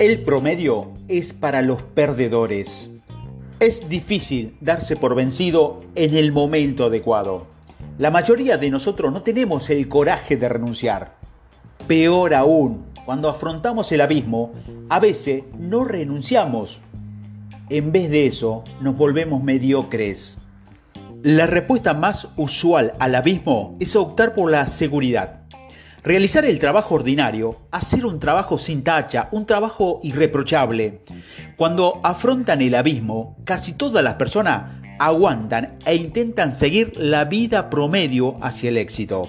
El promedio es para los perdedores. Es difícil darse por vencido en el momento adecuado. La mayoría de nosotros no tenemos el coraje de renunciar. Peor aún, cuando afrontamos el abismo, a veces no renunciamos. En vez de eso, nos volvemos mediocres. La respuesta más usual al abismo es optar por la seguridad. Realizar el trabajo ordinario, hacer un trabajo sin tacha, un trabajo irreprochable. Cuando afrontan el abismo, casi todas las personas aguantan e intentan seguir la vida promedio hacia el éxito.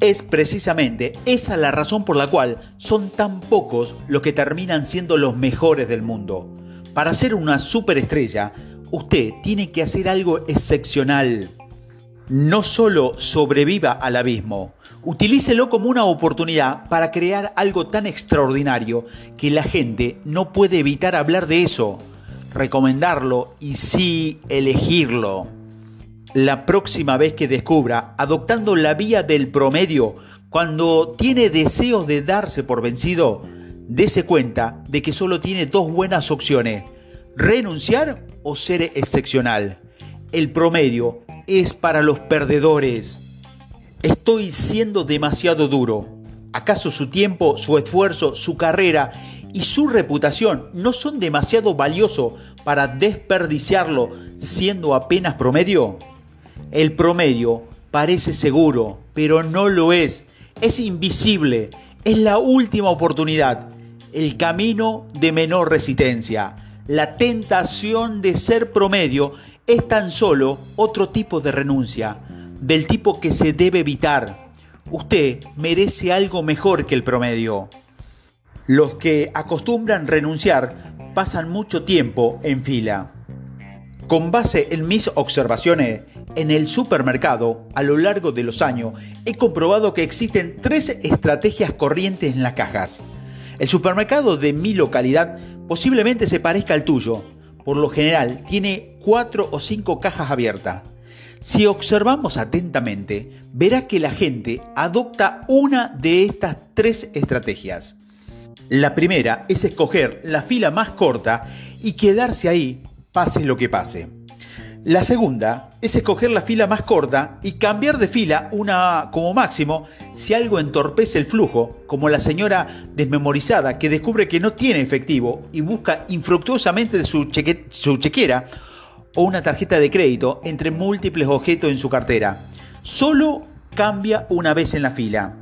Es precisamente esa la razón por la cual son tan pocos los que terminan siendo los mejores del mundo. Para ser una superestrella, usted tiene que hacer algo excepcional. No solo sobreviva al abismo, Utilícelo como una oportunidad para crear algo tan extraordinario que la gente no puede evitar hablar de eso, recomendarlo y sí elegirlo. La próxima vez que descubra, adoptando la vía del promedio, cuando tiene deseos de darse por vencido, dése cuenta de que solo tiene dos buenas opciones, renunciar o ser excepcional. El promedio es para los perdedores. Estoy siendo demasiado duro. ¿Acaso su tiempo, su esfuerzo, su carrera y su reputación no son demasiado valiosos para desperdiciarlo siendo apenas promedio? El promedio parece seguro, pero no lo es. Es invisible. Es la última oportunidad. El camino de menor resistencia. La tentación de ser promedio es tan solo otro tipo de renuncia del tipo que se debe evitar. Usted merece algo mejor que el promedio. Los que acostumbran renunciar pasan mucho tiempo en fila. Con base en mis observaciones, en el supermercado, a lo largo de los años, he comprobado que existen tres estrategias corrientes en las cajas. El supermercado de mi localidad posiblemente se parezca al tuyo. Por lo general, tiene cuatro o cinco cajas abiertas. Si observamos atentamente, verá que la gente adopta una de estas tres estrategias. La primera es escoger la fila más corta y quedarse ahí, pase lo que pase. La segunda es escoger la fila más corta y cambiar de fila una como máximo si algo entorpece el flujo, como la señora desmemorizada que descubre que no tiene efectivo y busca infructuosamente su, su chequera o una tarjeta de crédito entre múltiples objetos en su cartera. Solo cambia una vez en la fila.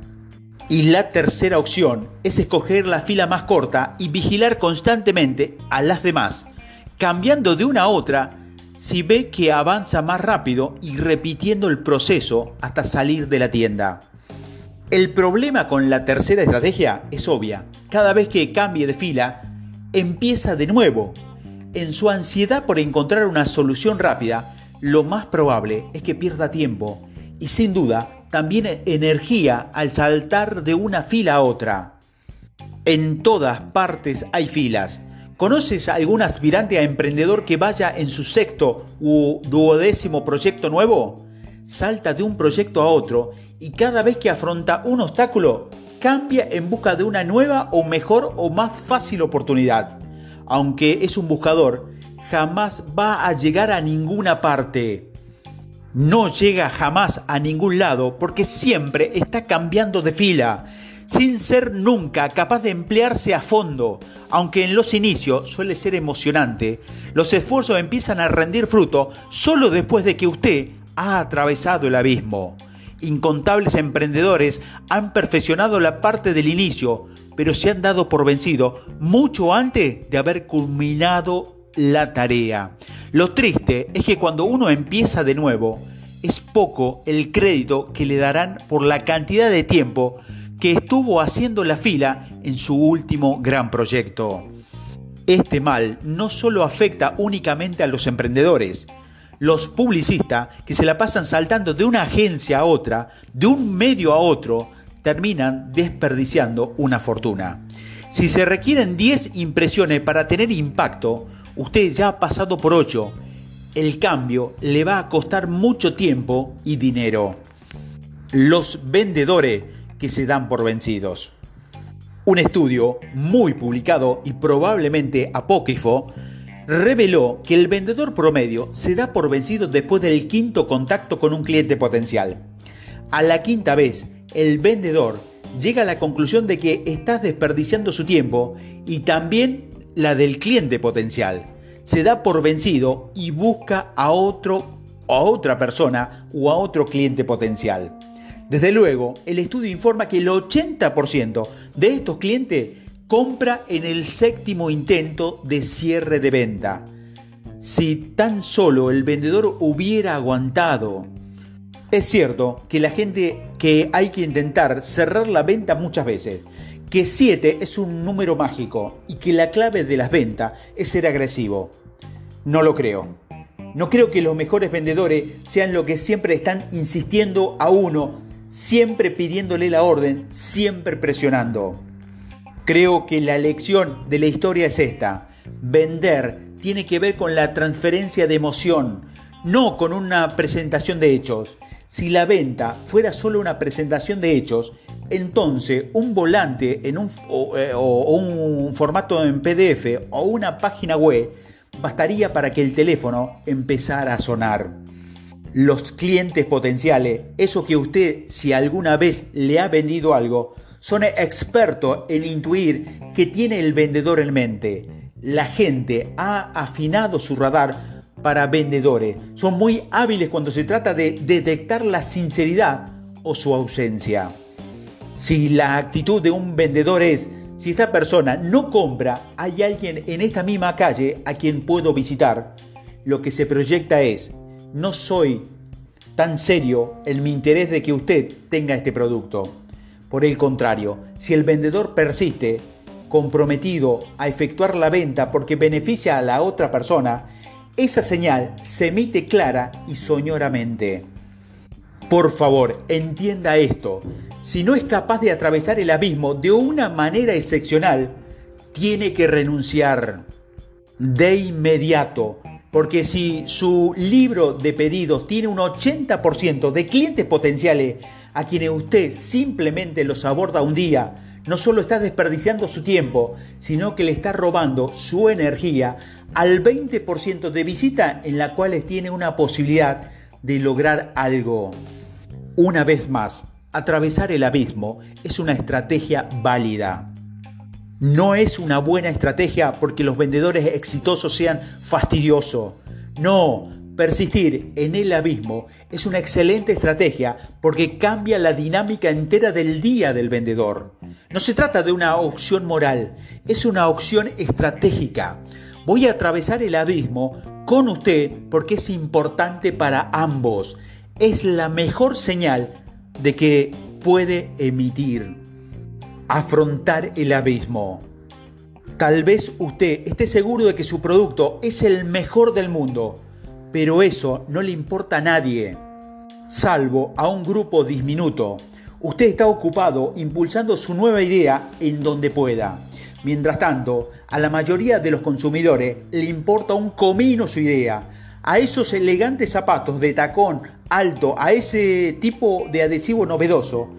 Y la tercera opción es escoger la fila más corta y vigilar constantemente a las demás, cambiando de una a otra si ve que avanza más rápido y repitiendo el proceso hasta salir de la tienda. El problema con la tercera estrategia es obvia. Cada vez que cambie de fila, empieza de nuevo en su ansiedad por encontrar una solución rápida, lo más probable es que pierda tiempo y sin duda también energía al saltar de una fila a otra. En todas partes hay filas. ¿Conoces a algún aspirante a emprendedor que vaya en su sexto u duodécimo proyecto nuevo? Salta de un proyecto a otro y cada vez que afronta un obstáculo, cambia en busca de una nueva o mejor o más fácil oportunidad aunque es un buscador, jamás va a llegar a ninguna parte. No llega jamás a ningún lado porque siempre está cambiando de fila, sin ser nunca capaz de emplearse a fondo. Aunque en los inicios suele ser emocionante, los esfuerzos empiezan a rendir fruto solo después de que usted ha atravesado el abismo. Incontables emprendedores han perfeccionado la parte del inicio, pero se han dado por vencido mucho antes de haber culminado la tarea. Lo triste es que cuando uno empieza de nuevo, es poco el crédito que le darán por la cantidad de tiempo que estuvo haciendo la fila en su último gran proyecto. Este mal no solo afecta únicamente a los emprendedores, los publicistas que se la pasan saltando de una agencia a otra, de un medio a otro, terminan desperdiciando una fortuna. Si se requieren 10 impresiones para tener impacto, usted ya ha pasado por 8. El cambio le va a costar mucho tiempo y dinero. Los vendedores que se dan por vencidos. Un estudio muy publicado y probablemente apócrifo reveló que el vendedor promedio se da por vencido después del quinto contacto con un cliente potencial. A la quinta vez, el vendedor llega a la conclusión de que estás desperdiciando su tiempo y también la del cliente potencial. Se da por vencido y busca a otro a otra persona o a otro cliente potencial. Desde luego, el estudio informa que el 80% de estos clientes compra en el séptimo intento de cierre de venta. Si tan solo el vendedor hubiera aguantado. Es cierto que la gente que hay que intentar cerrar la venta muchas veces, que 7 es un número mágico y que la clave de las ventas es ser agresivo. No lo creo. No creo que los mejores vendedores sean los que siempre están insistiendo a uno, siempre pidiéndole la orden, siempre presionando. Creo que la lección de la historia es esta. Vender tiene que ver con la transferencia de emoción, no con una presentación de hechos. Si la venta fuera solo una presentación de hechos, entonces un volante en un, o, eh, o un formato en PDF o una página web bastaría para que el teléfono empezara a sonar. Los clientes potenciales, eso que usted si alguna vez le ha vendido algo, son expertos en intuir que tiene el vendedor en mente. La gente ha afinado su radar para vendedores. Son muy hábiles cuando se trata de detectar la sinceridad o su ausencia. Si la actitud de un vendedor es, si esta persona no compra, hay alguien en esta misma calle a quien puedo visitar, lo que se proyecta es, no soy tan serio en mi interés de que usted tenga este producto. Por el contrario, si el vendedor persiste, comprometido a efectuar la venta porque beneficia a la otra persona, esa señal se emite clara y soñoramente. Por favor, entienda esto. Si no es capaz de atravesar el abismo de una manera excepcional, tiene que renunciar de inmediato. Porque si su libro de pedidos tiene un 80% de clientes potenciales a quienes usted simplemente los aborda un día, no solo está desperdiciando su tiempo, sino que le está robando su energía al 20% de visita en la cual tiene una posibilidad de lograr algo. Una vez más, atravesar el abismo es una estrategia válida. No es una buena estrategia porque los vendedores exitosos sean fastidiosos. No, Persistir en el abismo es una excelente estrategia porque cambia la dinámica entera del día del vendedor. No se trata de una opción moral, es una opción estratégica. Voy a atravesar el abismo con usted porque es importante para ambos. Es la mejor señal de que puede emitir. Afrontar el abismo. Tal vez usted esté seguro de que su producto es el mejor del mundo pero eso no le importa a nadie, salvo a un grupo diminuto. Usted está ocupado impulsando su nueva idea en donde pueda. Mientras tanto, a la mayoría de los consumidores le importa un comino su idea. A esos elegantes zapatos de tacón alto, a ese tipo de adhesivo novedoso,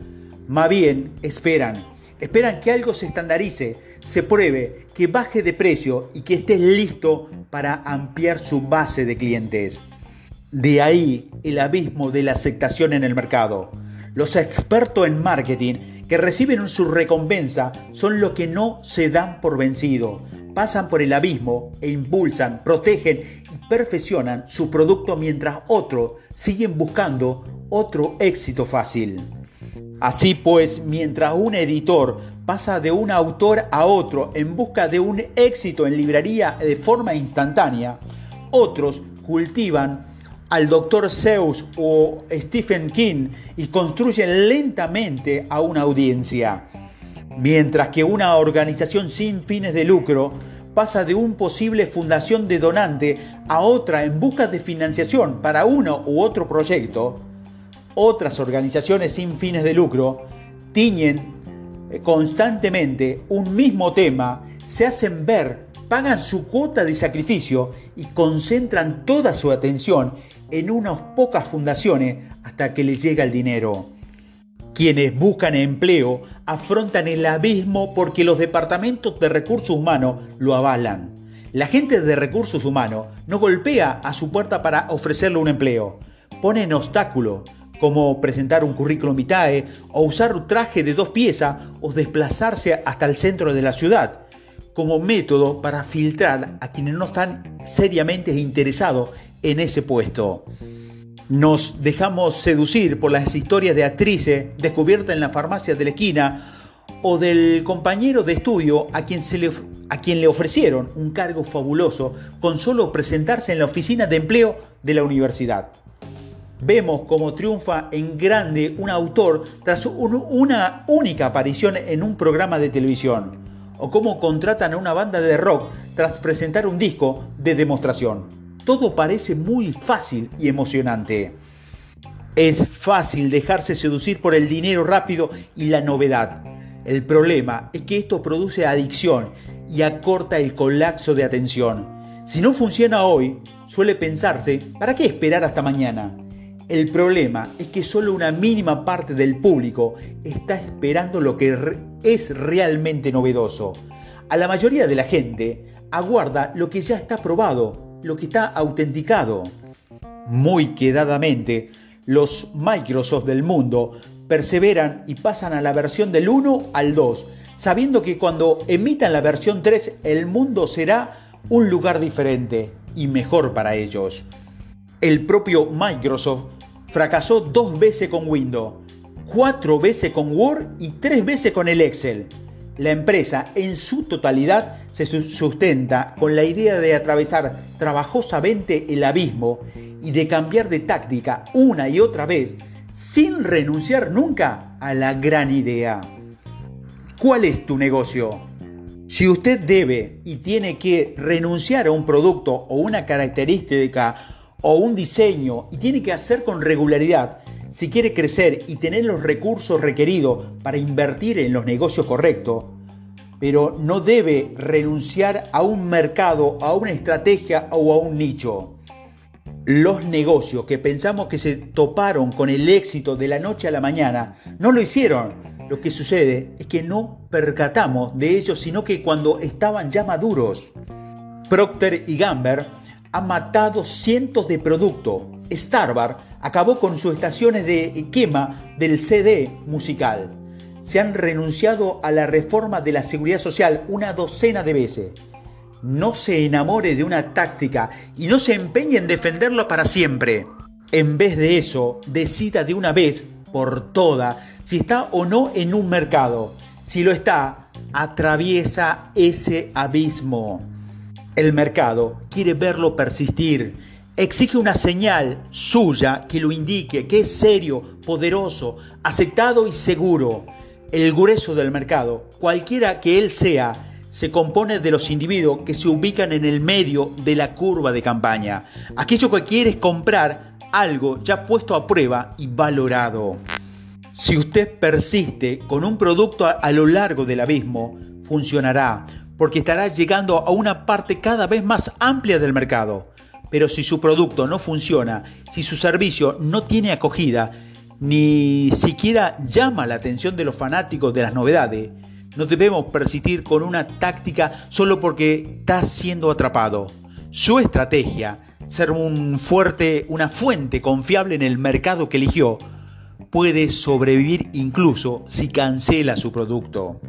más bien esperan. Esperan que algo se estandarice, se pruebe, que baje de precio y que estés listo para ampliar su base de clientes. De ahí el abismo de la aceptación en el mercado. Los expertos en marketing que reciben su recompensa son los que no se dan por vencido, pasan por el abismo e impulsan, protegen y perfeccionan su producto mientras otros siguen buscando otro éxito fácil. Así pues, mientras un editor pasa de un autor a otro en busca de un éxito en librería de forma instantánea, otros cultivan al Dr. Seuss o Stephen King y construyen lentamente a una audiencia. Mientras que una organización sin fines de lucro pasa de una posible fundación de donante a otra en busca de financiación para uno u otro proyecto, otras organizaciones sin fines de lucro tiñen eh, constantemente un mismo tema, se hacen ver, pagan su cuota de sacrificio y concentran toda su atención en unas pocas fundaciones hasta que les llega el dinero. Quienes buscan empleo afrontan el abismo porque los departamentos de recursos humanos lo avalan. La gente de recursos humanos no golpea a su puerta para ofrecerle un empleo. Ponen obstáculos, como presentar un currículum vitae o usar un traje de dos piezas o desplazarse hasta el centro de la ciudad, como método para filtrar a quienes no están seriamente interesados en ese puesto. Nos dejamos seducir por las historias de actrices descubiertas en la farmacia de la esquina o del compañero de estudio a quien, se le, a quien le ofrecieron un cargo fabuloso con solo presentarse en la oficina de empleo de la universidad. Vemos cómo triunfa en grande un autor tras una única aparición en un programa de televisión, o cómo contratan a una banda de rock tras presentar un disco de demostración. Todo parece muy fácil y emocionante. Es fácil dejarse seducir por el dinero rápido y la novedad. El problema es que esto produce adicción y acorta el colapso de atención. Si no funciona hoy, suele pensarse, ¿para qué esperar hasta mañana? El problema es que solo una mínima parte del público está esperando lo que es realmente novedoso. A la mayoría de la gente aguarda lo que ya está probado, lo que está autenticado. Muy quedadamente, los Microsoft del mundo perseveran y pasan a la versión del 1 al 2, sabiendo que cuando emitan la versión 3 el mundo será un lugar diferente y mejor para ellos. El propio Microsoft Fracasó dos veces con Windows, cuatro veces con Word y tres veces con el Excel. La empresa en su totalidad se sustenta con la idea de atravesar trabajosamente el abismo y de cambiar de táctica una y otra vez sin renunciar nunca a la gran idea. ¿Cuál es tu negocio? Si usted debe y tiene que renunciar a un producto o una característica o un diseño y tiene que hacer con regularidad si quiere crecer y tener los recursos requeridos para invertir en los negocios correctos, pero no debe renunciar a un mercado, a una estrategia o a un nicho. Los negocios que pensamos que se toparon con el éxito de la noche a la mañana no lo hicieron. Lo que sucede es que no percatamos de ellos, sino que cuando estaban ya maduros. Procter y Gamble ha matado cientos de productos. Starbucks acabó con sus estaciones de quema del CD musical. Se han renunciado a la reforma de la seguridad social una docena de veces. No se enamore de una táctica y no se empeñe en defenderlo para siempre. En vez de eso, decida de una vez por todas si está o no en un mercado. Si lo está, atraviesa ese abismo. El mercado quiere verlo persistir. Exige una señal suya que lo indique, que es serio, poderoso, aceptado y seguro. El grueso del mercado, cualquiera que él sea, se compone de los individuos que se ubican en el medio de la curva de campaña. Aquello que quiere es comprar algo ya puesto a prueba y valorado. Si usted persiste con un producto a, lo largo del abismo, funcionará porque estará llegando a una parte cada vez más amplia del mercado. Pero si su producto no funciona, si su servicio no tiene acogida, ni siquiera llama la atención de los fanáticos de las novedades, no debemos persistir con una táctica solo porque está siendo atrapado. Su estrategia, ser un fuerte, una fuente confiable en el mercado que eligió, puede sobrevivir incluso si cancela su producto.